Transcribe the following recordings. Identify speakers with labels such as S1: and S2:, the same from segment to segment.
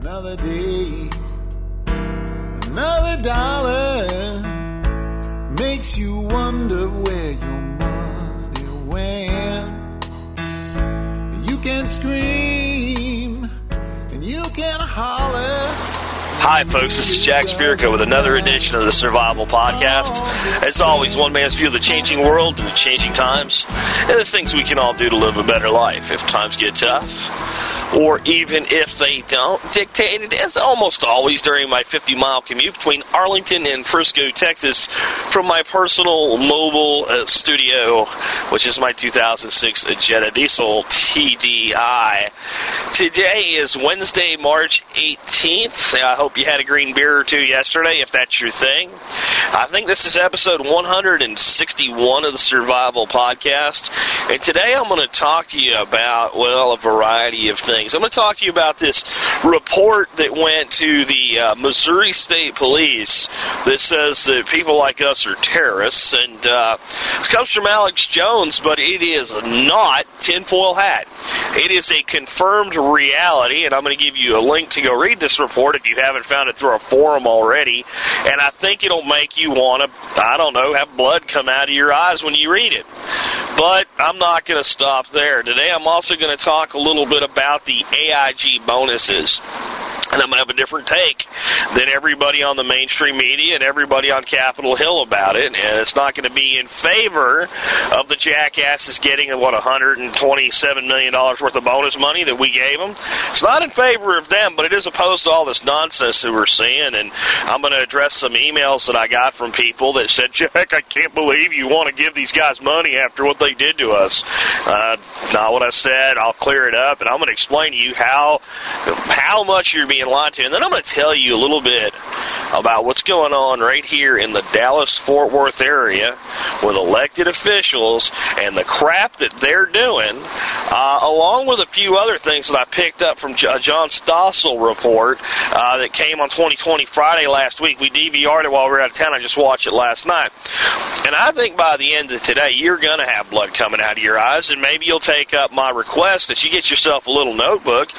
S1: Another day, another dollar makes you wonder where your money went. You can scream and you can holler.
S2: Hi, folks. This is Jack Spirko with another edition of the Survival Podcast. As always, one man's view of the changing world and the changing times, and the things we can all do to live a better life if times get tough or even if they don't, dictated as almost always during my 50 mile commute between Arlington and Frisco, Texas, from my personal mobile uh, studio, which is my 2006 Jetta Diesel TDI. Today is Wednesday, March 18th. I hope you had a green beer or two yesterday, if that's your thing. I think this is episode 161 of the Survival Podcast, and today I'm going to talk to you about, well, a variety of things things. I'm going to talk to you about this report that went to the uh, Missouri State Police that says that people like us are terrorists, and uh, it comes from Alex Jones, but it is not tinfoil hat. It is a confirmed reality, and I'm going to give you a link to go read this report if you haven't found it through a forum already. And I think it'll make you want to, I don't know, have blood come out of your eyes when you read it. But I'm not going to stop there. Today I'm also going to talk a little bit about the AIG bonuses and I'm going to have a different take than everybody on the mainstream media and everybody on Capitol Hill about it. And it's not going to be in favor of the jackasses getting what 127 million dollars worth of bonus money that we gave them. It's not in favor of them, but it is opposed to all this nonsense that we're seeing. And I'm going to address some emails that I got from people that said, "Jack, I can't believe you want to give these guys money after what they did to us." Uh, not what I said. I'll clear it up, and I'm going to explain to you how how much you're being being lied to. And then I'm going to tell you a little bit about what's going on right here in the Dallas Fort Worth area with elected officials and the crap that they're doing, uh, along with a few other things that I picked up from John Stossel report uh, that came on 20/20 Friday last week. We DVR'd it while we were out of town. I just watched it last night. And I think by the end of today, you're going to have blood coming out of your eyes, and maybe you'll take up my request that you get yourself a little notebook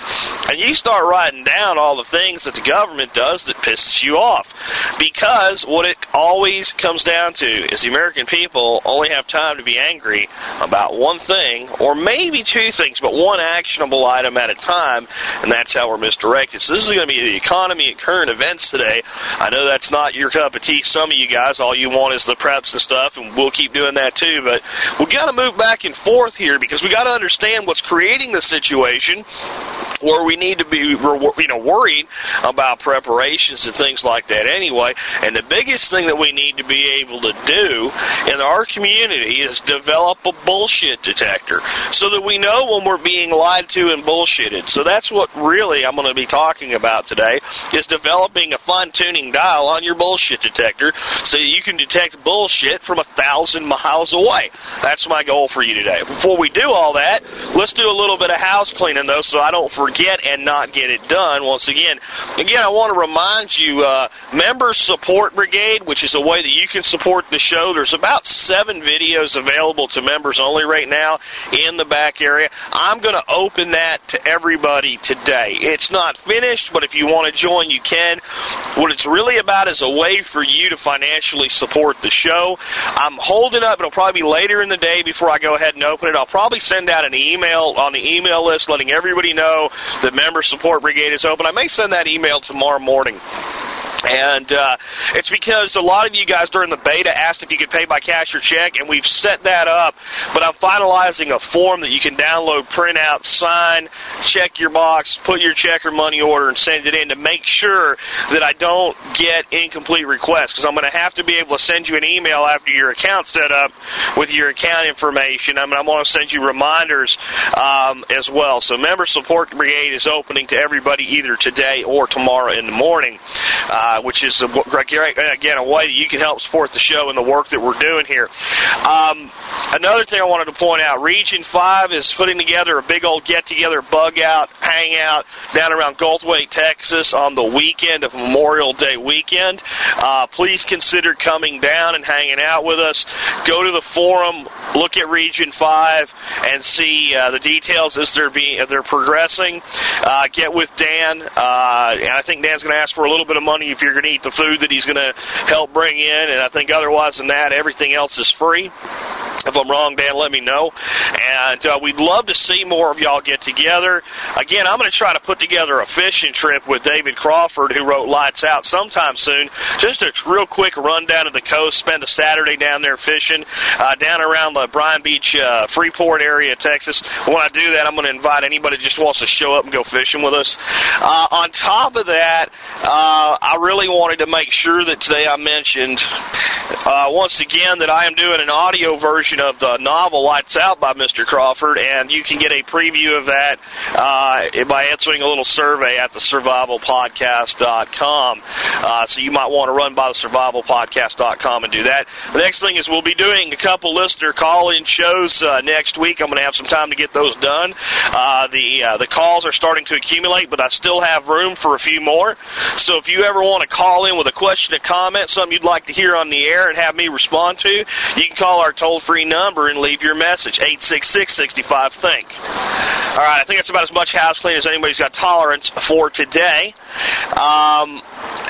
S2: and you start writing down all the things that the government does that pisses you off. Because what it always comes down to is the American people only have time to be angry about one thing, or maybe two things, but one actionable item at a time, and that's how we're misdirected. So this is going to be the economy and current events today. I know that's not your cup of tea. Some of you guys, all you want is the preps and stuff, and we'll keep doing that too. But we've got to move back and forth here because we got to understand what's creating the situation where we need to be, you know, worried about preparations and things like that anyway. And the biggest thing that we need to be able to do in our community is develop a bullshit detector so that we know when we're being lied to and bullshitted. So that's what really I'm going to be talking about today is developing a fine tuning dial on your bullshit detector so you can detect bullshit from a thousand miles away. That's my goal for you today. Before we do all that, let's do a little bit of house cleaning though so I don't forget and not get it done. Once again, again, I want to remind you, uh, Member Support Brigade, which is a way that you can support the show. There's about seven videos available to members only right now in the back area. I'm going to open that to everybody today. It's not finished, but if you want to join, you can. What it's really about is a way for you to financially support the show. I'm holding up. It'll probably be later in the day before I go ahead and open it. I'll probably send out an email on the email list letting everybody know that member support brigade is open. I may send that email tomorrow morning. And uh, it's because a lot of you guys during the beta asked if you could pay by cash or check, and we've set that up. But I'm finalizing a form that you can download, print out, sign, check your box, put your check or money order, and send it in to make sure that I don't get incomplete requests. Because I'm going to have to be able to send you an email after your account's set up with your account information. I mean, I'm going to send you reminders um, as well. So Member Support Brigade is opening to everybody either today or tomorrow in the morning. Uh, uh, which is a, again a way that you can help support the show and the work that we're doing here. Um, another thing I wanted to point out: Region Five is putting together a big old get-together, bug-out, hangout down around Goldthwaite, Texas, on the weekend of Memorial Day weekend. Uh, please consider coming down and hanging out with us. Go to the forum, look at Region Five, and see uh, the details as they're being they're progressing. Uh, get with Dan, uh, and I think Dan's going to ask for a little bit of money if you're going to eat the food that he's going to help bring in. And I think otherwise than that, everything else is free. If I'm wrong, Dan, let me know. And uh, we'd love to see more of y'all get together. Again, I'm going to try to put together a fishing trip with David Crawford, who wrote Lights Out, sometime soon. Just a real quick run down to the coast, spend a Saturday down there fishing, uh, down around the Bryan Beach, uh, Freeport area, Texas. When I do that, I'm going to invite anybody that just wants to show up and go fishing with us. Uh, on top of that, uh, I really wanted to make sure that today I mentioned uh, once again that I am doing an audio version of the novel Lights Out by Mr. Crawford, and you can get a preview of that uh, by answering a little survey at the survivalpodcast.com. Uh, so you might want to run by the survivalpodcast.com and do that. The next thing is we'll be doing a couple listener call-in shows uh, next week. I'm going to have some time to get those done. Uh, the uh, the calls are starting to accumulate, but I still have room for a few more. So if you ever want to call in with a question, a comment, something you'd like to hear on the air, and have me respond to, you can call our toll-free number and leave your message 866-65 think. All right, I think that's about as much house clean as anybody's got tolerance for today. Um,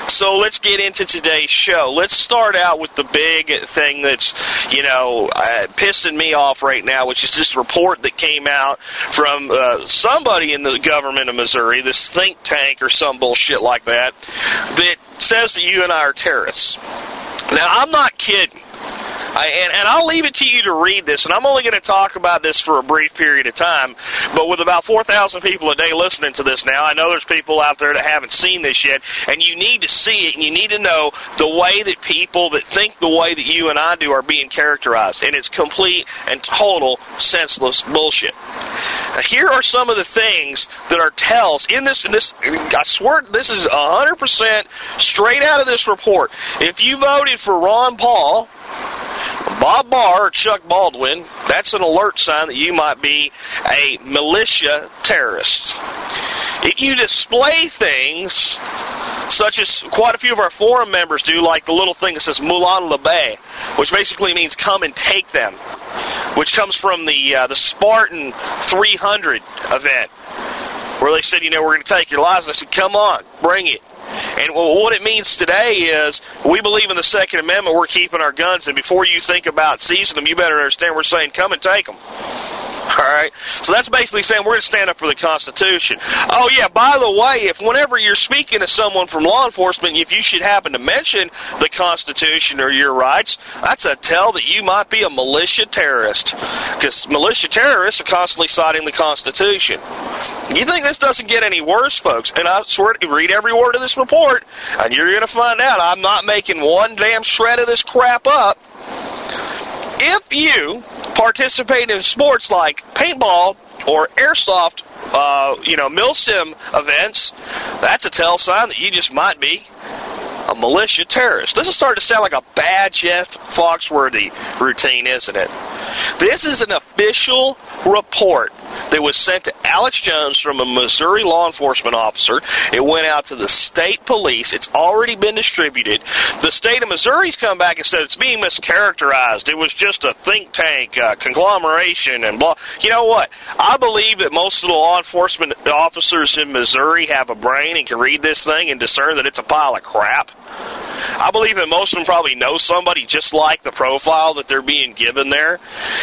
S2: so let's get into today's show. Let's start out with the big thing that's, you know, uh, pissing me off right now, which is this report that came out from uh, somebody in the government of Missouri, this think tank or some bullshit like that, that says that you and I are terrorists. Now, I'm not kidding. I, and, and I'll leave it to you to read this, and I'm only going to talk about this for a brief period of time. But with about 4,000 people a day listening to this now, I know there's people out there that haven't seen this yet, and you need to see it, and you need to know the way that people that think the way that you and I do are being characterized, and it's complete and total senseless bullshit. Now, here are some of the things that are tells in this. In this, I swear, this is 100% straight out of this report. If you voted for Ron Paul Bob Barr or Chuck Baldwin, that's an alert sign that you might be a militia terrorist. If you display things such as quite a few of our forum members do, like the little thing that says Molon Labe, which basically means come and take them, which comes from the uh, the Spartan 300 event, where they said, you know, we're going to take your lives. And I said, come on, bring it. And what it means today is we believe in the Second Amendment. We're keeping our guns, and before you think about seizing them, you better understand we're saying, come and take them. All right. So that's basically saying we're going to stand up for the Constitution. Oh yeah. By the way, if whenever you're speaking to someone from law enforcement, if you should happen to mention the Constitution or your rights, that's a tell that you might be a militia terrorist. Because militia terrorists are constantly citing the Constitution. You think this doesn't get any worse, folks? And I swear, to read every word of this report, and you're going to find out I'm not making one damn shred of this crap up. If you participate in sports like paintball or airsoft, uh, you know, milsim events, that's a tell sign that you just might be a militia terrorist. This is starting to sound like a bad Jeff Foxworthy routine, isn't it? This is an official report that was sent to Alex Jones from a Missouri law enforcement officer. It went out to the state police. It's already been distributed. The state of Missouri's come back and said it's being mischaracterized. It was just a think tank, uh, conglomeration, and blah. You know what? I believe that most of the law enforcement officers in Missouri have a brain and can read this thing and discern that it's a pile of crap. I believe that most of them probably know somebody just like the profile that they're being given there.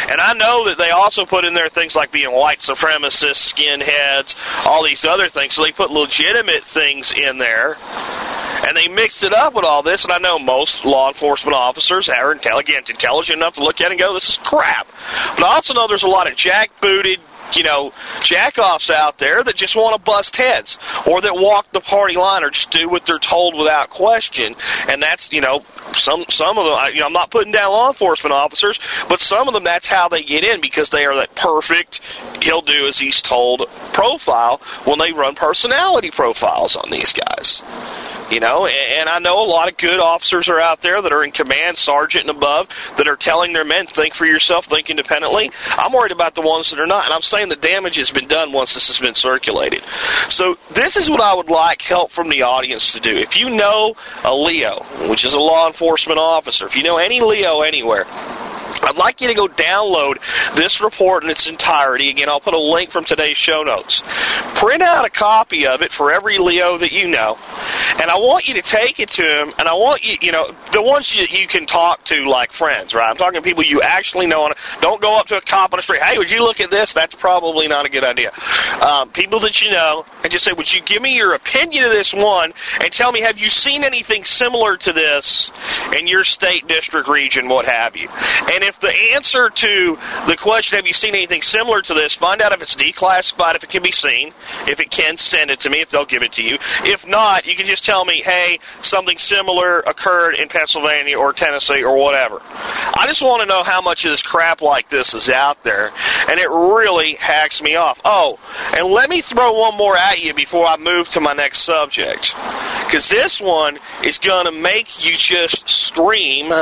S2: And I know that they also put in there things like being white supremacists, skinheads, all these other things. So they put legitimate things in there. And they mixed it up with all this, and I know most law enforcement officers are intelligent, intelligent enough to look at it and go, "This is crap." But I also know there's a lot of jackbooted, you know, jackoffs out there that just want to bust heads or that walk the party line or just do what they're told without question. And that's, you know, some some of them. You know, I'm not putting down law enforcement officers, but some of them that's how they get in because they are that perfect. He'll do as he's told profile when they run personality profiles on these guys. You know, and I know a lot of good officers are out there that are in command, sergeant and above, that are telling their men, think for yourself, think independently. I'm worried about the ones that are not, and I'm saying the damage has been done once this has been circulated. So this is what I would like help from the audience to do. If you know a LEO, which is a law enforcement officer, if you know any LEO anywhere, I'd like you to go download this report in its entirety. Again, I'll put a link from today's show notes. Print out a copy of it for every LEO that you know, and I want you to take it to him. And I want you, you know, the ones you, you can talk to like friends, right? I'm talking to people you actually know. Don't go up to a cop on the street. Hey, would you look at this? That's probably not a good idea. Um, people that you know, and just say, would you give me your opinion of this one, and tell me, have you seen anything similar to this in your state, district, region, what have you? And if the answer to the question, have you seen anything similar to this, find out if it's declassified, if it can be seen. If it can, send it to me, if they'll give it to you. If not, you can just tell me, hey, something similar occurred in Pennsylvania or Tennessee or whatever. I just want to know how much of this crap like this is out there, and it really hacks me off. Oh, and let me throw one more at you before I move to my next subject. Because this one is going to make you just scream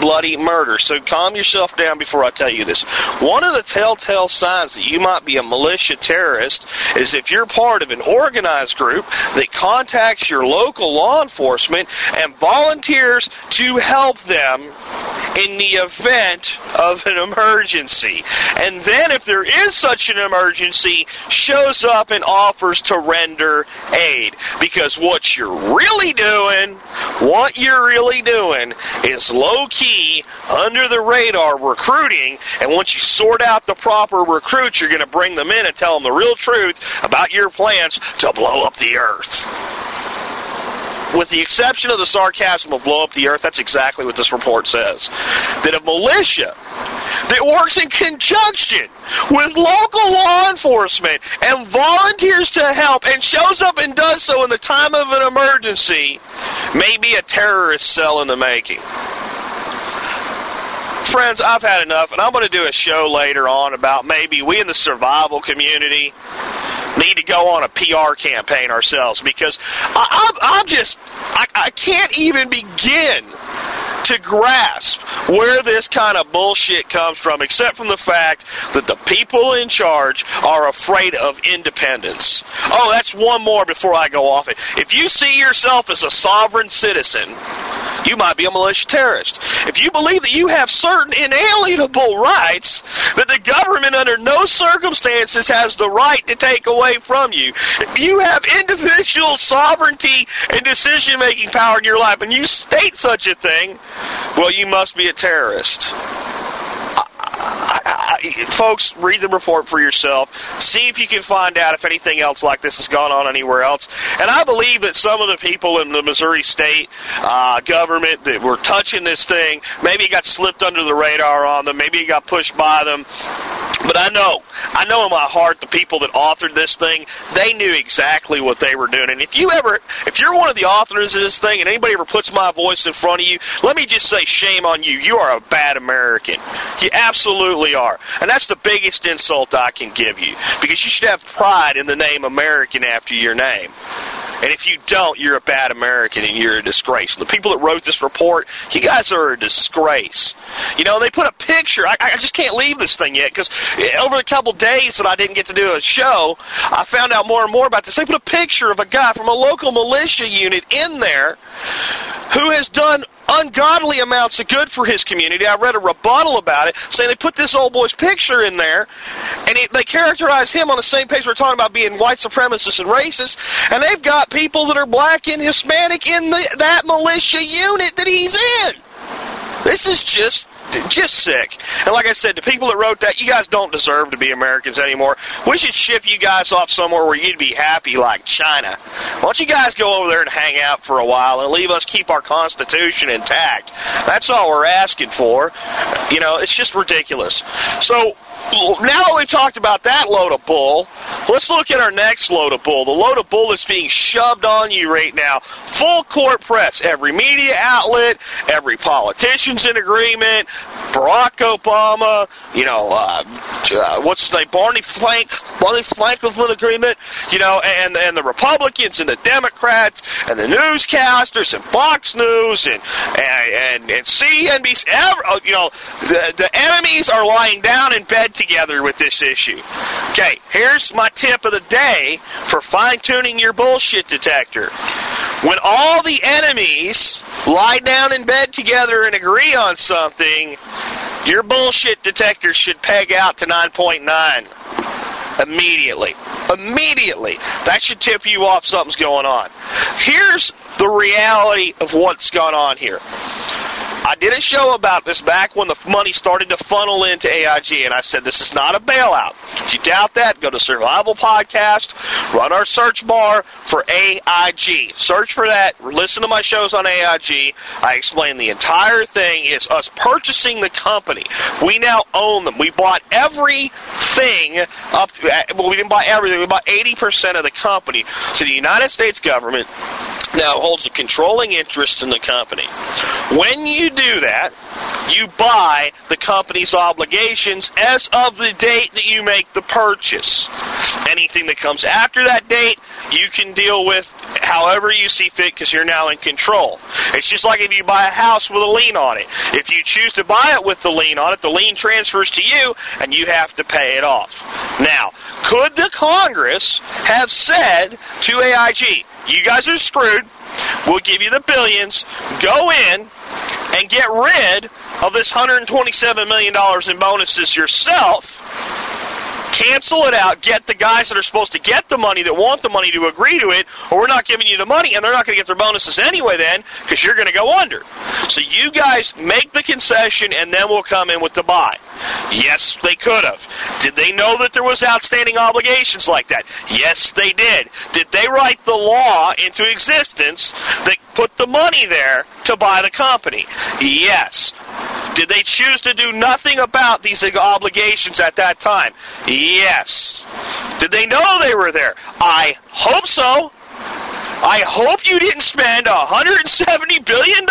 S2: bloody murder. So calm yourself down before I tell you this. One of the telltale signs that you might be a militia terrorist is if you're part of an organized group that contacts your local law enforcement and volunteers to help them in the event of an emergency. And then if there is such an emergency, shows up and offers to render aid. Because what you're really doing, what you're really doing is low key, under the radar recruiting, and once you sort out the proper recruits, you're going to bring them in and tell them the real truth about your plans to blow up the earth with the exception of the sarcasm of blow up the earth, that's exactly what this report says. That a militia that works in conjunction with local law enforcement and volunteers to help and shows up and does so in the time of an emergency may be a terrorist cell in the making friends, I've had enough, and I'm going to do a show later on about maybe we in the survival community need to go on a PR campaign ourselves because I, am just, I, I can't even begin to grasp where this kind of bullshit comes from, except from the fact that the people in charge are afraid of independence. Oh, that's one more before I go off it. If you see yourself as a sovereign citizen, you might be a militia terrorist. If you believe that you have certain inalienable rights that the government under no circumstances has the right to take away from you, if you have individual sovereignty and decision making power in your life and you state such a thing, well, you must be a terrorist. Folks, read the report for yourself. See if you can find out if anything else like this has gone on anywhere else. And I believe that some of the people in the Missouri State uh, government that were touching this thing, maybe it got slipped under the radar on them, maybe it got pushed by them. But I know, I know in my heart, the people that authored this thing, they knew exactly what they were doing. And if you ever, if you're one of the authors of this thing, and anybody ever puts my voice in front of you, let me just say, shame on you. You are a bad American. You absolutely are. And that's the biggest insult I can give you. Because you should have pride in the name American after your name. And if you don't, you're a bad American and you're a disgrace. And the people that wrote this report, you guys are a disgrace. You know, they put a picture. I, I just can't leave this thing yet because eh, over the couple days that I didn't get to do a show, I found out more and more about this. They put a picture of a guy from a local militia unit in there who has done ungodly amounts of good for his community. I read a rebuttal about it saying they put this old boy's picture in there, and it, they characterize him on the same page we're talking about being white supremacist and racist, and they've got people that are black and Hispanic in the, that militia unit that he's in. This is just just sick. And like I said, the people that wrote that, you guys don't deserve to be Americans anymore. We should ship you guys off somewhere where you'd be happy, like China. Why don't you guys go over there and hang out for a while and leave us keep our Constitution intact? That's all we're asking for. You know, it's just ridiculous. So now that we've talked about that load of bull, let's look at our next load of bull. The load of bull that's being shoved on you right now. Full court press. Every media outlet, every politician's in agreement. Barack Obama, you know, uh, uh, what's his name, Barney Frank, Barney Franklin agreement, you know, and and the Republicans and the Democrats and the newscasters and Fox News and and and, and CNBC, every, oh, you know, the, the enemies are lying down in bed together with this issue. Okay, here's my tip of the day for fine tuning your bullshit detector. When all the enemies lie down in bed together and agree on something, your bullshit detector should peg out to 9.9 immediately. Immediately. That should tip you off something's going on. Here's the reality of what's gone on here. I did a show about this back when the money started to funnel into AIG, and I said this is not a bailout. If you doubt that, go to Survival Podcast, run our search bar for AIG. Search for that. Listen to my shows on AIG. I explain the entire thing is us purchasing the company. We now own them. We bought everything up. To, uh, well, we didn't buy everything. We bought 80% of the company. So the United States government now holds a controlling interest in the company. When you do that, you buy the company's obligations as of the date that you make the purchase. Anything that comes after that date, you can deal with however you see fit because you're now in control. It's just like if you buy a house with a lien on it. If you choose to buy it with the lien on it, the lien transfers to you and you have to pay it off. Now, could the Congress have said to AIG, you guys are screwed. We'll give you the billions. Go in and get rid of this $127 million in bonuses yourself. Cancel it out. Get the guys that are supposed to get the money, that want the money, to agree to it, or we're not giving you the money, and they're not going to get their bonuses anyway then, because you're going to go under. So you guys make the concession, and then we'll come in with the buy. Yes, they could have. Did they know that there was outstanding obligations like that? Yes, they did. Did they write the law into existence that put the money there to buy the company? Yes. Did they choose to do nothing about these obligations at that time? Yes. Did they know they were there? I hope so. I hope you didn't spend $170 billion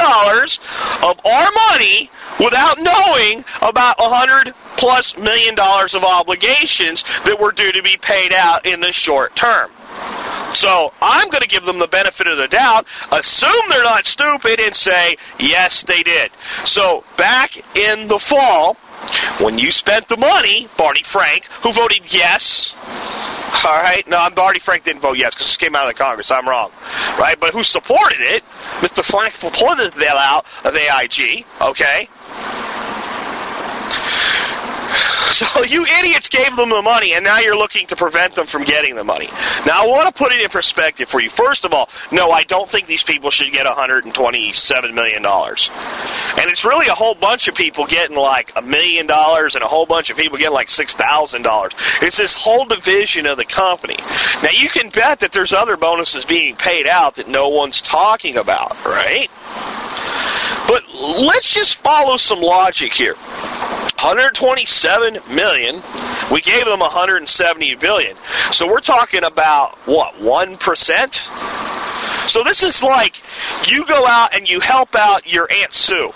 S2: of our money without knowing about 100 plus million dollars of obligations that were due to be paid out in the short term. So I'm going to give them the benefit of the doubt, assume they're not stupid, and say, yes, they did. So back in the fall, when you spent the money, Barney Frank, who voted yes, all right, no, Barney Frank didn't vote yes because this came out of the Congress. I'm wrong, right? But who supported it? Mr. Frank supported the bailout of AIG. Okay, so you idiots gave them the money, and now you're looking to prevent them from getting the money. Now I want to put it in perspective for you. First of all, no, I don't think these people should get 127 million dollars, and it's really a whole bunch of people getting like a million dollars, and a whole bunch of people getting like six thousand dollars. It's this whole division of the company. Now you can bet that there's other bonuses being paid out that no one's talking about, right? But let's just follow some logic here. 127 million. We gave them 170 billion. So we're talking about what, 1%? So this is like you go out and you help out your Aunt Sue.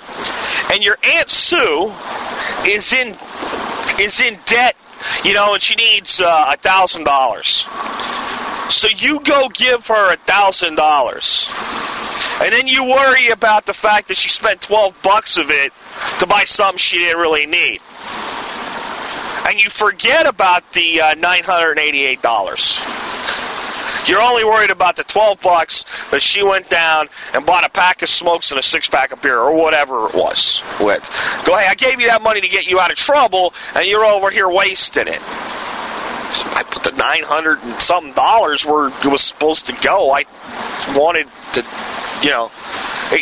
S2: And your Aunt Sue is in is in debt, you know, and she needs uh, a thousand dollars. So you go give her a thousand dollars. And then you worry about the fact that she spent 12 bucks of it to buy something she didn't really need. And you forget about the uh, $988. You're only worried about the 12 bucks that she went down and bought a pack of smokes and a six pack of beer or whatever it was with. Go, hey, I gave you that money to get you out of trouble and you're over here wasting it. I put the 900 and something dollars where it was supposed to go. I wanted to you know,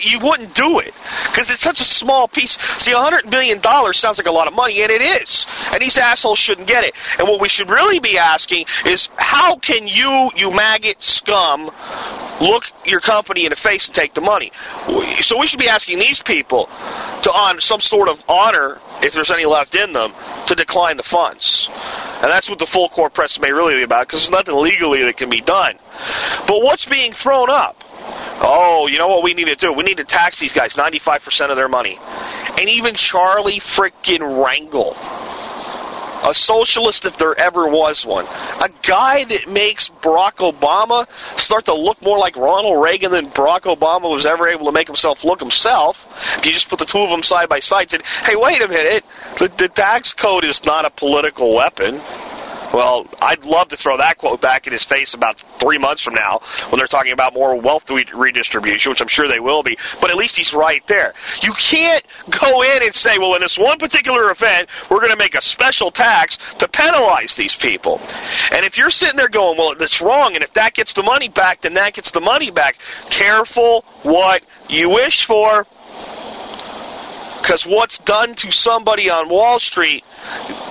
S2: you wouldn't do it because it's such a small piece. See, a hundred million dollars sounds like a lot of money, and it is. And these assholes shouldn't get it. And what we should really be asking is, how can you, you maggot scum, look your company in the face and take the money? So we should be asking these people to, on some sort of honor, if there's any left in them, to decline the funds. And that's what the full court press may really be about, because there's nothing legally that can be done. But what's being thrown up? Oh, you know what we need to do? We need to tax these guys 95% of their money. and even Charlie frickin' Rangel a socialist if there ever was one. A guy that makes Barack Obama start to look more like Ronald Reagan than Barack Obama was ever able to make himself look himself. If you just put the two of them side by side said, hey, wait a minute, the, the tax code is not a political weapon. Well, I'd love to throw that quote back in his face about three months from now when they're talking about more wealth redistribution, which I'm sure they will be. But at least he's right there. You can't go in and say, well, in this one particular event, we're going to make a special tax to penalize these people. And if you're sitting there going, well, that's wrong, and if that gets the money back, then that gets the money back. Careful what you wish for. Because what's done to somebody on Wall Street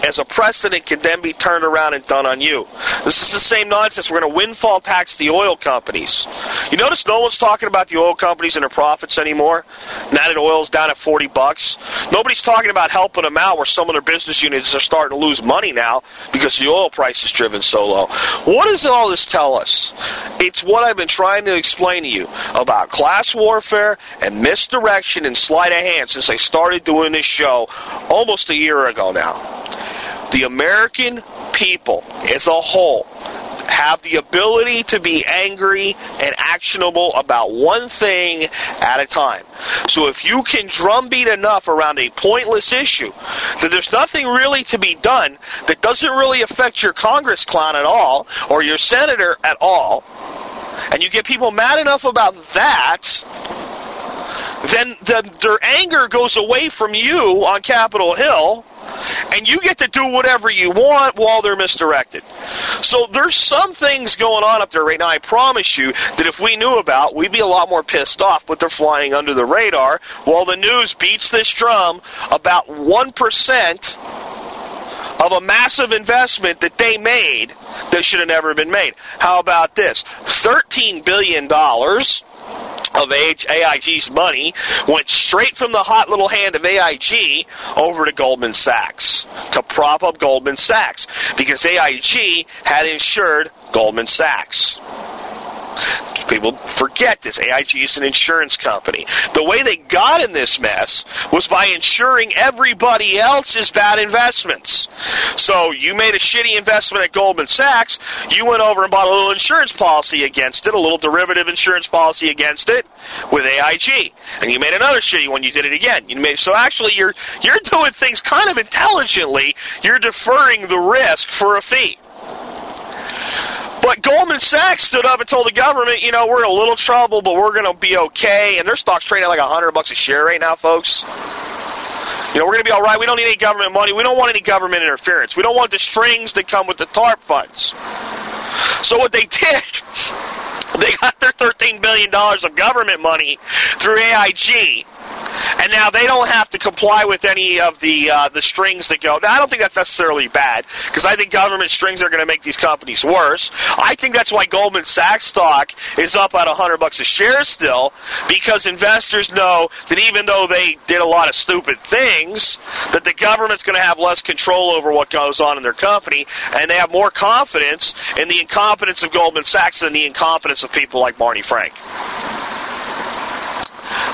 S2: as a precedent can then be turned around and done on you. This is the same nonsense. We're going to windfall tax the oil companies. You notice no one's talking about the oil companies and their profits anymore. Now that oil's down at 40 bucks, nobody's talking about helping them out where some of their business units are starting to lose money now because the oil price is driven so low. What does all this tell us? It's what I've been trying to explain to you about class warfare and misdirection and sleight of hand since I started doing this show almost a year ago now. The American people as a whole have the ability to be angry and actionable about one thing at a time. So if you can drumbeat enough around a pointless issue that there's nothing really to be done that doesn't really affect your Congress clown at all or your senator at all, and you get people mad enough about that, then the, their anger goes away from you on Capitol Hill and you get to do whatever you want while they're misdirected. So there's some things going on up there right now. I promise you that if we knew about, we'd be a lot more pissed off. But they're flying under the radar while the news beats this drum about one percent of a massive investment that they made that should have never been made. How about this? $13 billion of AIG's money went straight from the hot little hand of AIG over to Goldman Sachs to prop up Goldman Sachs because AIG had insured Goldman Sachs. People forget this. AIG is an insurance company. The way they got in this mess was by insuring everybody else's bad investments. So you made a shitty investment at Goldman Sachs, you went over and bought a little insurance policy against it, a little derivative insurance policy against it with AIG. And you made another shitty one, you did it again. You made so actually you're you're doing things kind of intelligently. You're deferring the risk for a fee. But Goldman Sachs stood up and told the government, you know, we're in a little trouble, but we're going to be okay. And their stock's trading at like a hundred bucks a share right now, folks. You know, we're going to be all right. We don't need any government money. We don't want any government interference. We don't want the strings that come with the TARP funds. So what they did, they got their $13 billion of government money through AIG and now they don't have to comply with any of the uh, the strings that go. Now, I don't think that's necessarily bad because I think government strings are going to make these companies worse. I think that's why Goldman Sachs stock is up at 100 bucks a share still because investors know that even though they did a lot of stupid things, that the government's going to have less control over what goes on in their company, and they have more confidence in the incompetence of Goldman Sachs than the incompetence of people like Barney Frank.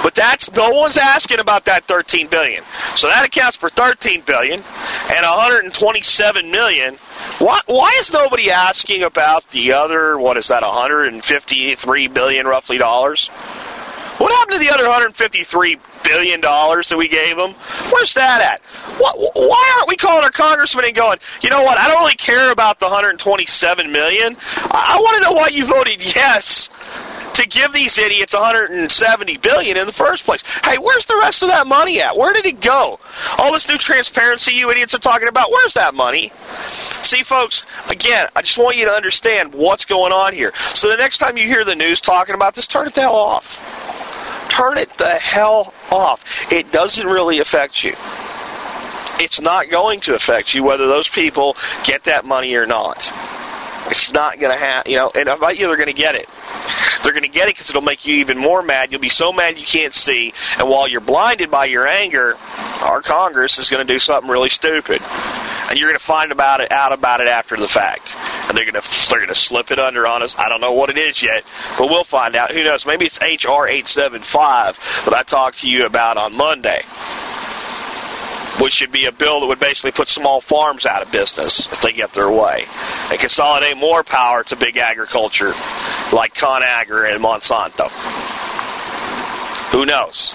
S2: But that's no one's asking about that 13 billion. So that accounts for 13 billion and 127 million. Why, why is nobody asking about the other? What is that? 153 billion roughly dollars. What happened to the other 153 billion dollars that we gave them? Where's that at? Why aren't we calling our congressman and going, you know what? I don't really care about the 127 million. I want to know why you voted yes to give these idiots 170 billion in the first place. Hey, where's the rest of that money at? Where did it go? All this new transparency you idiots are talking about, where's that money? See, folks, again, I just want you to understand what's going on here. So the next time you hear the news talking about this, turn it the hell off. Turn it the hell off. It doesn't really affect you it's not going to affect you whether those people get that money or not. It's not going to happen, you know, and I bet you they're going to get it. They're going to get it because it'll make you even more mad. You'll be so mad you can't see. And while you're blinded by your anger, our Congress is going to do something really stupid. And you're going to find about it out about it after the fact. And they're going to they're going to slip it under on us. I don't know what it is yet, but we'll find out. Who knows? Maybe it's HR 875 that I talked to you about on Monday. Which should be a bill that would basically put small farms out of business if they get their way and consolidate more power to big agriculture like ConAgra and Monsanto. Who knows?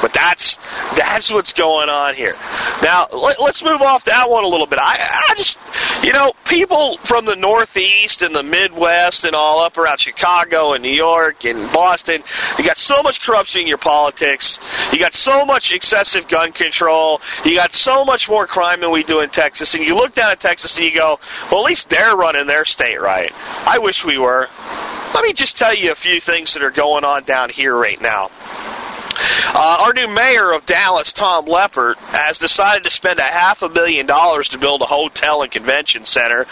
S2: But that's that's what's going on here. Now let, us move off that one a little bit. I, I just, you know, people from the Northeast and the Midwest and all up around Chicago and New York and Boston, you got so much corruption in your politics. You got so much excessive gun control. You got so much more crime than we do in Texas. And you look down at Texas and you go, well, at least they're running their state right. I wish we were. Let me just tell you a few things that are going on down here right now. Uh, our new mayor of Dallas, Tom Leppert, has decided to spend a half a million dollars to build a hotel and convention center.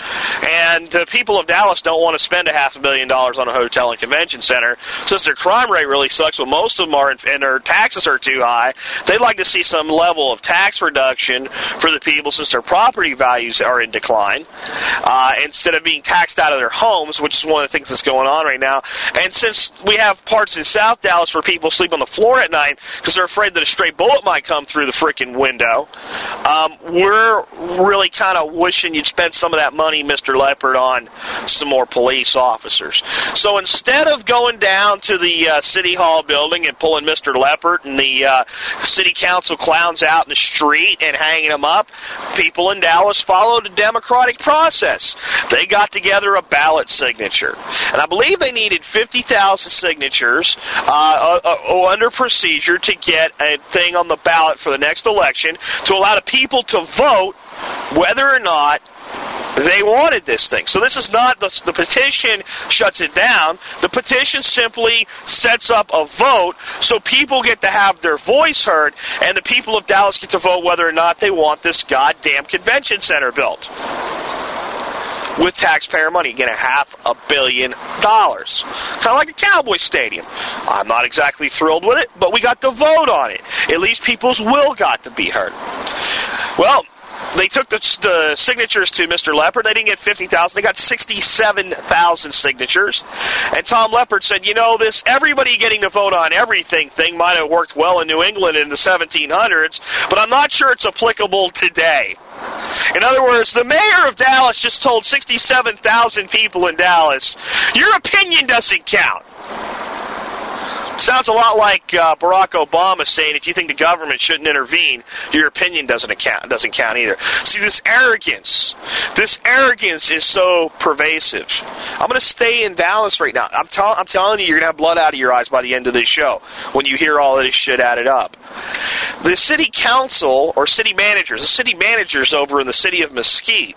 S2: And the people of Dallas don't want to spend a half a million dollars on a hotel and convention center since their crime rate really sucks. Well, most of them are, and their taxes are too high. They'd like to see some level of tax reduction for the people since their property values are in decline uh, instead of being taxed out of their homes, which is one of the things that's going on right now. And since we have parts in South Dallas where people sleep on the floor at night because they're afraid that a stray bullet might come through the freaking window. Um, we're really kind of wishing you'd spend some of that money, Mr. Leppert, on some more police officers. So instead of going down to the uh, City Hall building and pulling Mr. Leppert and the uh, City Council clowns out in the street and hanging them up, people in Dallas followed a democratic process. They got together a ballot signature. And I believe they needed 50,000 signatures uh, uh, uh under procedure to get a thing on the ballot for the next election to allow the people to vote whether or not they wanted this thing. So this is not the, the, petition shuts it down. The petition simply sets up a vote so people get to have their voice heard and the people of Dallas get to vote whether or not they want this goddamn convention center built with taxpayer money. Again, a half a billion dollars. Kind of like a Cowboy Stadium. I'm not exactly thrilled with it, but we got to vote on it. At least people's will got to be heard. Well, they took the, the, signatures to Mr. Leppert. They didn't get 50,000. They got 67,000 signatures. And Tom Leppert said, you know, this everybody getting to vote on everything thing might have worked well in New England in the 1700s, but I'm not sure it's applicable today. In other words, the mayor of Dallas just told 67,000 people in Dallas, your opinion doesn't count. Sounds a lot like uh, Barack Obama saying, "If you think the government shouldn't intervene, your opinion doesn't account doesn't count either." See, this arrogance, this arrogance is so pervasive. I'm going to stay in Dallas right now. I'm, tell- I'm telling you, you're going to have blood out of your eyes by the end of this show when you hear all of this shit added up. The city council or city managers, the city managers over in the city of Mesquite,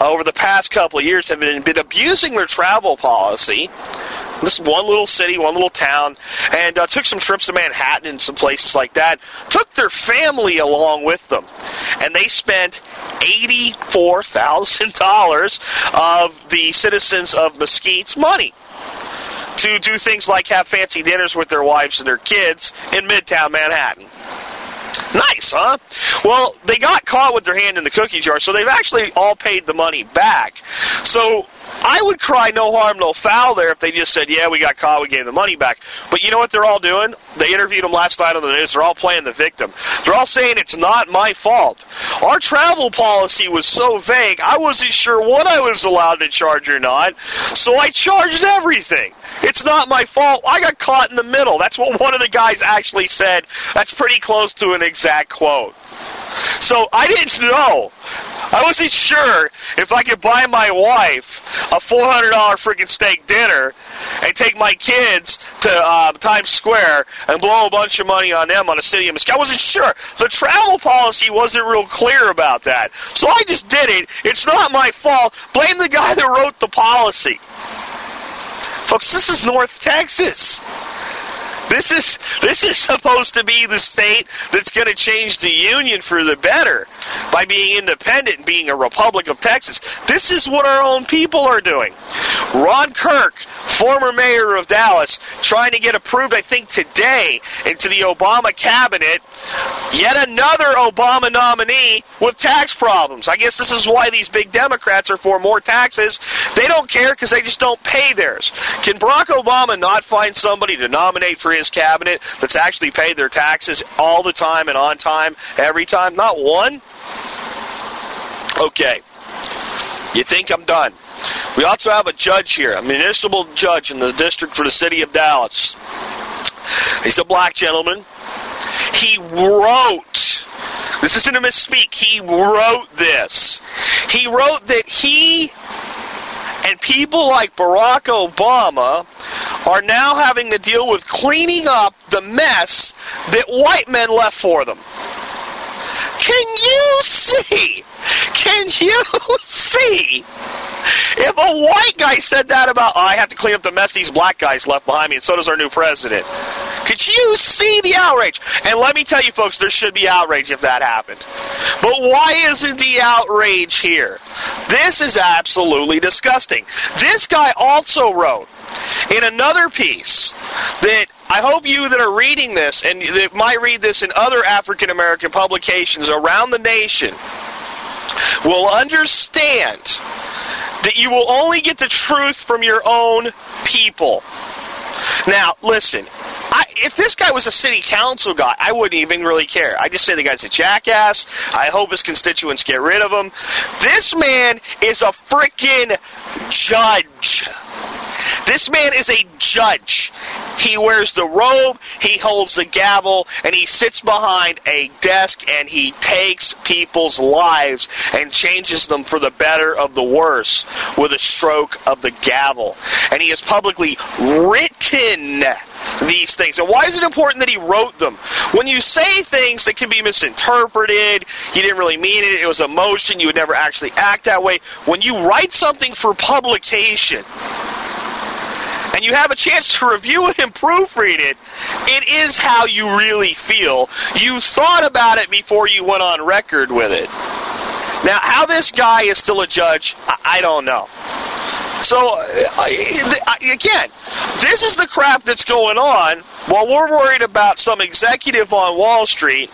S2: uh, over the past couple of years have been, been abusing their travel policy this one little city, one little town, and uh, took some trips to Manhattan and some places like that. Took their family along with them, and they spent eighty-four thousand dollars of the citizens of Mesquite's money to do things like have fancy dinners with their wives and their kids in Midtown Manhattan. Nice, huh? Well, they got caught with their hand in the cookie jar, so they've actually all paid the money back. So I would cry no harm, no foul there if they just said, yeah, we got caught, we gave the money back. But you know what they're all doing? They interviewed them last night on the news. They're all playing the victim. They're all saying it's not my fault. Our travel policy was so vague, I wasn't sure what I was allowed to charge or not, so I charged everything. It's not my fault. I got caught in the middle. That's what one of the guys actually said. That's pretty close to an exact quote. So I didn't know. I wasn't sure if I could buy my wife a four hundred dollar freaking steak dinner and take my kids to uh, Times Square and blow a bunch of money on them on a city of. I wasn't sure. The travel policy wasn't real clear about that, so I just did it. It's not my fault. Blame the guy that wrote the policy. Folks, this is North Texas. This is this is supposed to be the state that's going to change the union for the better by being independent and being a republic of Texas. This is what our own people are doing. Ron Kirk, former mayor of Dallas, trying to get approved, I think today, into the Obama cabinet. Yet another Obama nominee with tax problems. I guess this is why these big Democrats are for more taxes. They don't care because they just don't pay theirs. Can Barack Obama not find somebody to nominate for his his cabinet that's actually paid their taxes all the time and on time every time? Not one? Okay. You think I'm done? We also have a judge here, a municipal judge in the district for the city of Dallas. He's a black gentleman. He wrote, this isn't a misspeak, he wrote this. He wrote that he and people like Barack Obama are now having to deal with cleaning up the mess that white men left for them. Can you see? Can you see? If a white guy said that about, oh, I have to clean up the mess these black guys left behind me, and so does our new president. Could you see the outrage? And let me tell you, folks, there should be outrage if that happened. But why isn't the outrage here? This is absolutely disgusting. This guy also wrote in another piece that I hope you that are reading this and that might read this in other African American publications around the nation will understand that you will only get the truth from your own people. Now, listen, I, if this guy was a city council guy, I wouldn't even really care. I just say the guy's a jackass. I hope his constituents get rid of him. This man is a freaking judge. This man is a judge. He wears the robe, he holds the gavel, and he sits behind a desk and he takes people's lives and changes them for the better of the worse with a stroke of the gavel. And he has publicly written these things. And why is it important that he wrote them? When you say things that can be misinterpreted, you didn't really mean it, it was emotion, you would never actually act that way. When you write something for publication, and you have a chance to review it and proofread it, it is how you really feel. You thought about it before you went on record with it. Now, how this guy is still a judge, I don't know. So, uh, again, this is the crap that's going on while we're worried about some executive on Wall Street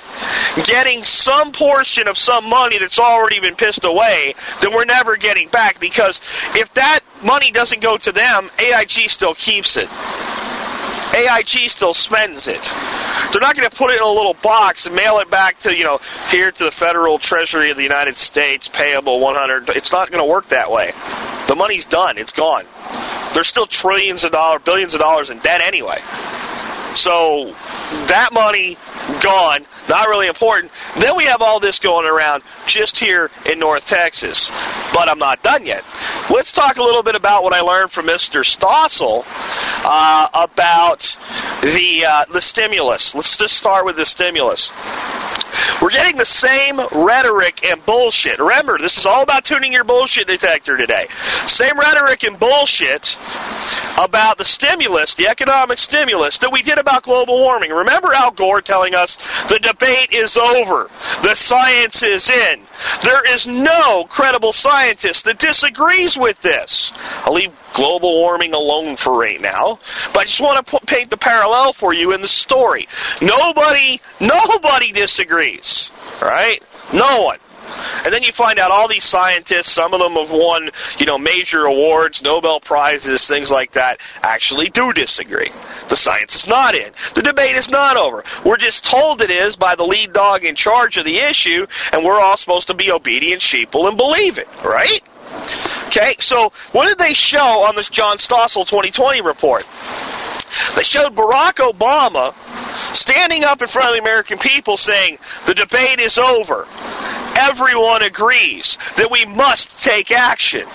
S2: getting some portion of some money that's already been pissed away that we're never getting back because if that money doesn't go to them, AIG still keeps it. AIG still spends it. They're not going to put it in a little box and mail it back to, you know, here to the Federal Treasury of the United States, payable 100. It's not going to work that way. The money's done. It's gone. There's still trillions of dollars, billions of dollars in debt anyway. So that money gone, not really important. Then we have all this going around just here in North Texas. But I'm not done yet. Let's talk a little bit about what I learned from Mr. Stossel uh, about the uh, the stimulus. Let's just start with the stimulus. We're getting the same rhetoric and bullshit. Remember, this is all about tuning your bullshit detector today. Same rhetoric and bullshit about the stimulus, the economic stimulus that we did about global warming. Remember Al Gore telling us the debate is over, the science is in. There is no credible scientist that disagrees with this. I'll leave global warming alone for right now, but I just want to paint the parallel for you in the story. Nobody, nobody disagrees, right? No one. And then you find out all these scientists, some of them have won, you know, major awards, Nobel Prizes, things like that, actually do disagree. The science is not in. The debate is not over. We're just told it is by the lead dog in charge of the issue, and we're all supposed to be obedient sheeple and believe it, right? Okay, so what did they show on this John Stossel 20/20 report? They showed Barack Obama standing up in front of the American people saying, the debate is over. Everyone agrees that we must take action.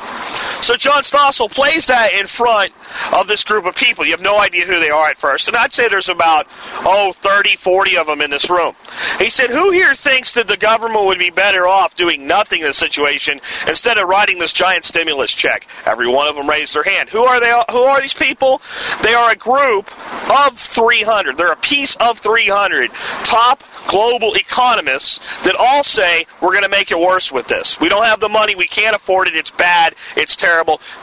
S2: So John Stossel plays that in front of this group of people. You have no idea who they are at first. And I'd say there's about, oh, 30, 40 of them in this room. He said, who here thinks that the government would be better off doing nothing in this situation instead of writing this giant stimulus check? Every one of them raised their hand. Who are they? Who are these people? They are a group of 300. They're a piece of 300 top global economists that all say we're going to make it worse with this. We don't have the money. We can't afford it. It's bad. It's terrible.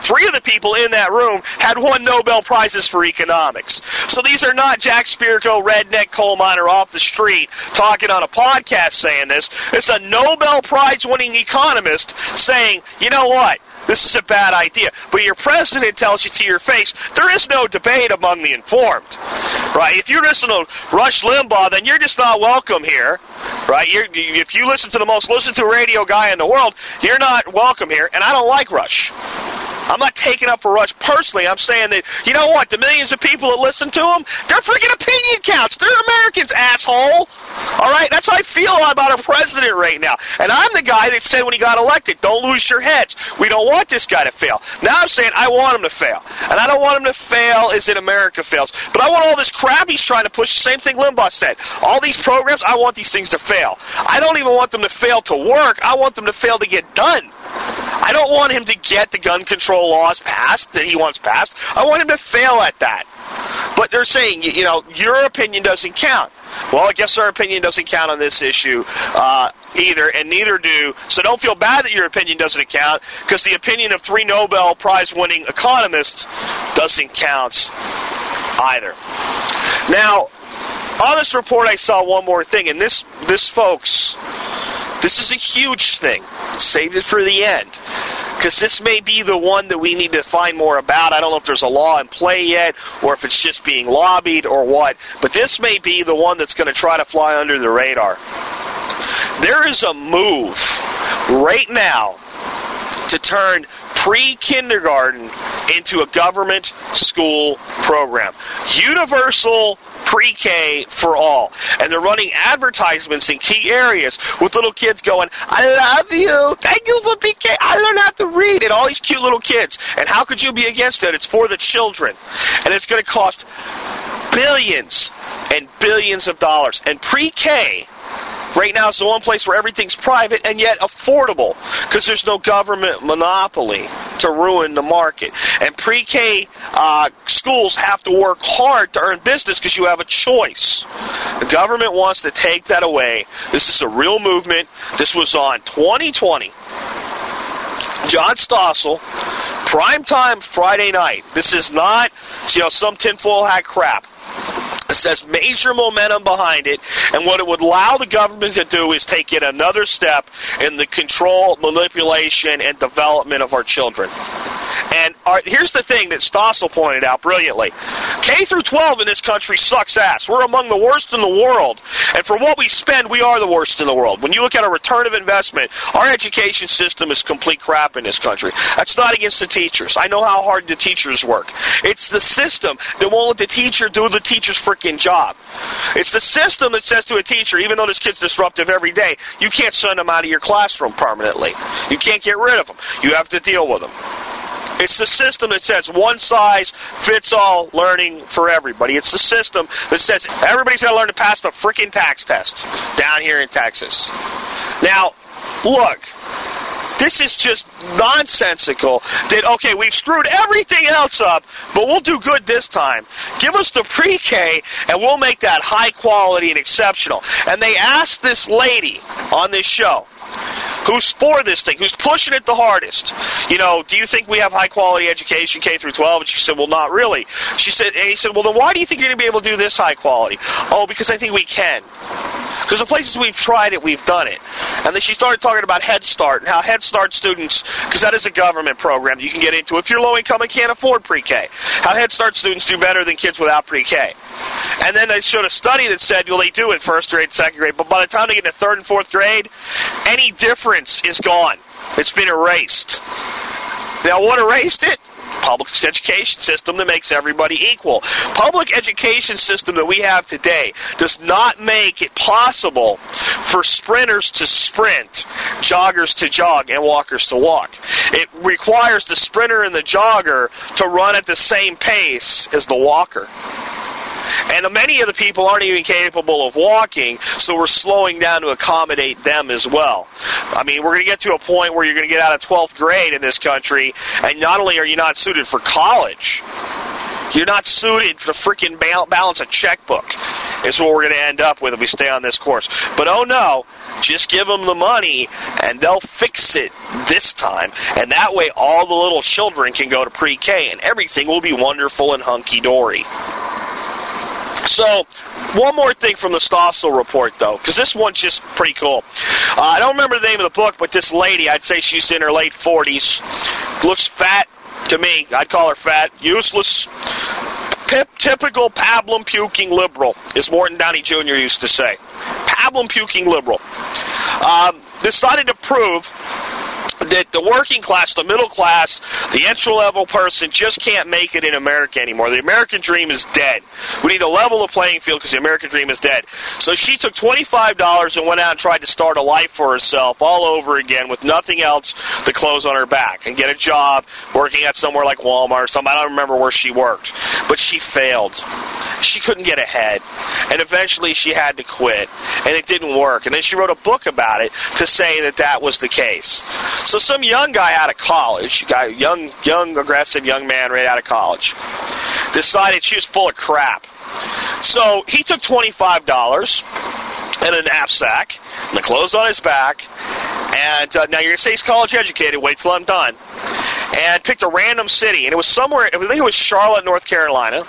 S2: Three of the people in that room had won Nobel Prizes for economics. So these are not Jack Spirko, redneck coal miner off the street talking on a podcast saying this. It's a Nobel Prize winning economist saying, you know what? This is a bad idea. But your president tells you to your face, there is no debate among the informed. Right? If you listen to Rush Limbaugh, then you're just not welcome here. Right? You're, if you listen to the most listened to radio guy in the world, you're not welcome here. And I don't like Rush. I'm not taking up for Rush personally. I'm saying that, you know what, the millions of people that listen to him, they're freaking opinion counts. They're Americans, asshole. All right? That's how I feel about a president right now. And I'm the guy that said when he got elected, don't lose your heads. We don't want this guy to fail. Now I'm saying I want him to fail. And I don't want him to fail as in America fails. But I want all this crap he's trying to push. Same thing Limbaugh said. All these programs, I want these things to fail. I don't even want them to fail to work. I want them to fail to get done. I don't want him to get the gun control laws passed that he wants passed. I want him to fail at that. But they're saying, you know, your opinion doesn't count. Well, I guess our opinion doesn't count on this issue uh, either, and neither do. So don't feel bad that your opinion doesn't count, because the opinion of three Nobel Prize winning economists doesn't count either. Now, on this report, I saw one more thing, and this, this folks, this is a huge thing. Save it for the end. Because this may be the one that we need to find more about. I don't know if there's a law in play yet, or if it's just being lobbied, or what. But this may be the one that's going to try to fly under the radar. There is a move right now to turn pre kindergarten into a government school program. Universal pre K for all. And they're running advertisements in key areas with little kids going, I love you. Thank you for pre K. I learned how to read. And all these cute little kids. And how could you be against it? It's for the children. And it's going to cost billions and billions of dollars. And pre K Right now, it's the one place where everything's private and yet affordable because there's no government monopoly to ruin the market. And pre-K uh, schools have to work hard to earn business because you have a choice. The government wants to take that away. This is a real movement. This was on 20/20. John Stossel, prime time Friday night. This is not, you know, some tinfoil hat crap. It says major momentum behind it, and what it would allow the government to do is take it another step in the control, manipulation, and development of our children. And our, here's the thing that Stossel pointed out brilliantly: K through 12 in this country sucks ass. We're among the worst in the world, and for what we spend, we are the worst in the world. When you look at a return of investment, our education system is complete crap in this country. That's not against the teachers. I know how hard the teachers work. It's the system that won't let the teacher do the teacher's freaking job. It's the system that says to a teacher, even though this kid's disruptive every day, you can't send them out of your classroom permanently. You can't get rid of them. You have to deal with them. It's the system that says one size fits all learning for everybody. It's the system that says everybody's got to learn to pass the freaking TAKS test down here in Texas. Now, look, this is just nonsensical that, okay, we've screwed everything else up, but we'll do good this time. Give us the pre K and we'll make that high quality and exceptional. And they asked this lady on this show, who's for this thing, who's pushing it the hardest. You know, do you think we have high quality education K through 12? And she said, well, not really. She said, and he said, well, then why do you think you're going to be able to do this high quality? Oh, because I think we can. Because the places we've tried it, we've done it. And then she started talking about Head Start and how Head Start students, because that is a government program you can get into if you're low income and can't afford pre-K. How Head Start students do better than kids without pre-K. And then they showed a study that said, well, they do it first grade, second grade, but by the time they get to third and fourth grade, any difference is gone. It's been erased. Now, what erased it? public education system that makes everybody equal. Public education system that we have today does not make it possible for sprinters to sprint, joggers to jog, and walkers to walk. It requires the sprinter and the jogger to run at the same pace as the walker. And many of the people aren't even capable of walking, so we're slowing down to accommodate them as well. I mean, we're going to get to a point where you're going to get out of 12th grade in this country, and not only are you not suited for college, you're not suited to freaking balance a checkbook. Is what we're going to end up with if we stay on this course. But oh no, just give them the money and they'll fix it this time. And that way all the little children can go to pre-K and everything will be wonderful and hunky-dory. So, one more thing from the Stossel report, though, because this one's just pretty cool. Uh, I don't remember the name of the book, but this lady, I'd say she's in her late 40s, looks fat to me. I'd call her fat, useless, typical pablum puking liberal, as Morton Downey Jr. used to say. Pablum puking liberal. Um, decided to prove that the working class, the middle class, the entry level person just can't make it in America anymore. The American dream is dead. We need to level the playing field because the American dream is dead. So she took $25 and went out and tried to start a life for herself all over again with nothing else to close on her back and get a job working at somewhere like Walmart or something. I don't remember where she worked. But she failed. She couldn't get ahead. And eventually she had to quit. And it didn't work. And then she wrote a book about it to say that that was the case. So some young guy out of college, guy, young, young, aggressive young man right out of college, decided she was full of crap. So he took twenty-five dollars and a knapsack and the clothes on his back. And uh, now you're gonna say he's college educated. Wait till I'm done. And picked a random city, and it was somewhere. I think it was Charlotte, North Carolina.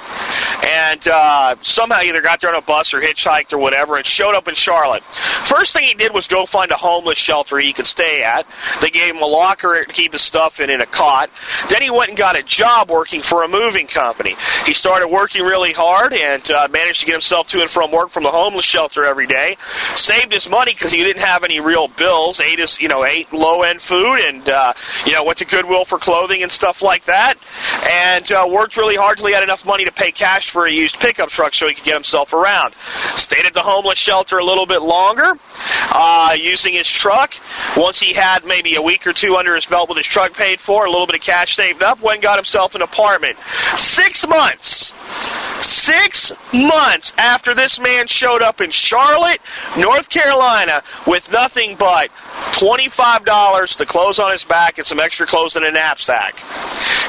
S2: And uh, somehow either got there on a bus or hitchhiked or whatever, and showed up in Charlotte. First thing he did was go find a homeless shelter he could stay at. They gave him a locker to keep his stuff in in a cot. Then he went and got a job working for a moving company. He started working really hard and uh, managed to get himself to and from work from the homeless shelter every day. Saved his money because he didn't have any real bills. Ate his, you know, ate low end food and uh, you know went to Goodwill for clothing and stuff like that. And uh, worked really hard till he had enough money to pay cash for a used pickup truck so he could get himself around. Stayed at the homeless shelter a little bit longer, uh, using his truck. Once he had maybe a week or two under his belt with his truck paid for, a little bit of cash saved up, went and got himself an apartment. Six months. Six months after this man showed up in Charlotte, North Carolina, with nothing but $25 to clothes on his back and some extra clothes in a knapsack.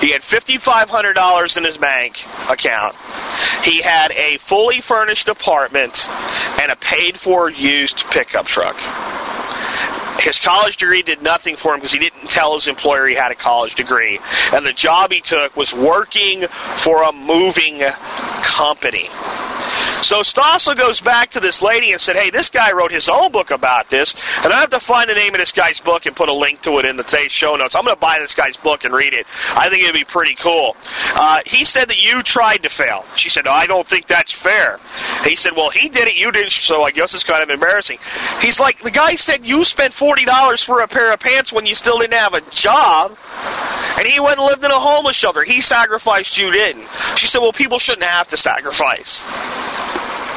S2: He had $5,500 in his bank account. He had a fully furnished apartment and a paid for used pickup truck. His college degree did nothing for him because he didn't tell his employer he had a college degree. And the job he took was working for a moving company. So Stossel goes back to this lady and said, hey, this guy wrote his own book about this, and I have to find the name of this guy's book and put a link to it in the today's show notes. I'm going to buy this guy's book and read it. I think it'd be pretty cool. Uh, he said that you tried to fail. She said, no, I don't think that's fair. He said, well, he did it, you didn't, so I guess it's kind of embarrassing. He's like, the guy said you spent $40 for a pair of pants when you still didn't have a job, and he went and lived in a homeless shelter. He sacrificed, you didn't. She said, well, people shouldn't have to sacrifice.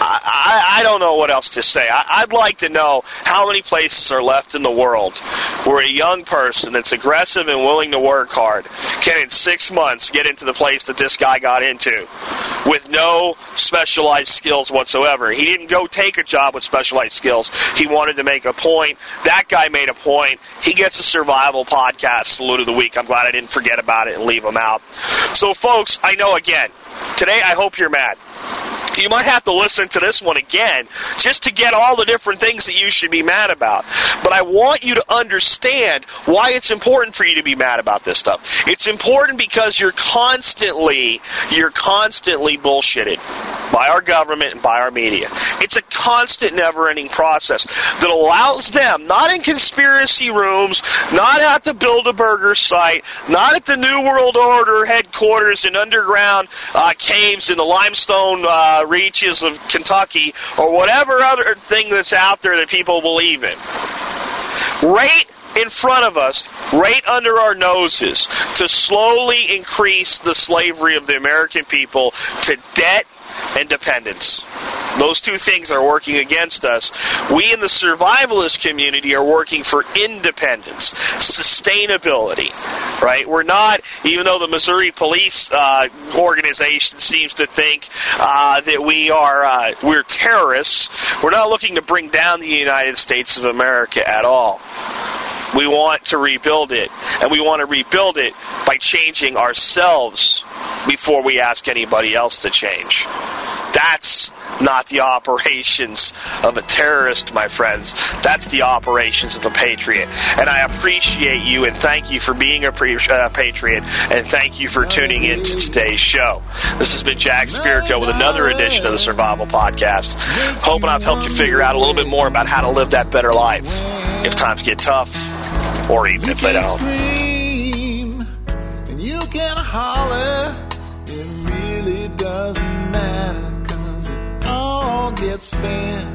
S2: I, I, don't know what else to say. I, would like to know how many places are left in the world where a young person that's aggressive and willing to work hard can, in six months, get into the place that this guy got into with no specialized skills whatsoever. He didn't go take a job with specialized skills. He wanted to make a point. That guy made a point. He gets a survival podcast salute of the week. I'm glad I didn't forget about it and leave him out. So, folks, I know again, today I hope you're mad you might have to listen to this one again just to get all the different things that you should be mad about. But I want you to understand why it's important for you to be mad about this stuff. It's important because you're constantly, you're constantly bullshitted by our government and by our media. It's a constant, never-ending process that allows them, not in conspiracy rooms, not at the Bilderberger site, not at the New World Order headquarters in underground uh, caves in the limestone uh, reaches of Kentucky or whatever other thing that's out there that people believe in. Right in front of us, right under our noses, to slowly increase the slavery of the American people to debt and dependence. Those two things are working against us. We in the survivalist community are working for independence, sustainability, right? We're not, even though the Missouri Police uh, Organization seems to think uh, that we are uh, we're terrorists. We're not looking to bring down the United States of America at all. We want to rebuild it, and we want to rebuild it by changing ourselves before we ask anybody else to change. That's not the operations of a terrorist, my friends. That's the operations of a patriot. And I appreciate you and thank you for being a pre- uh, patriot and thank you for tuning in to today's show. This has been Jack Spirko with another edition of the Survival Podcast. Hoping I've helped you figure out a little bit more about how to live that better life if times get tough or even if they don't.
S1: you can holler. All gets spent.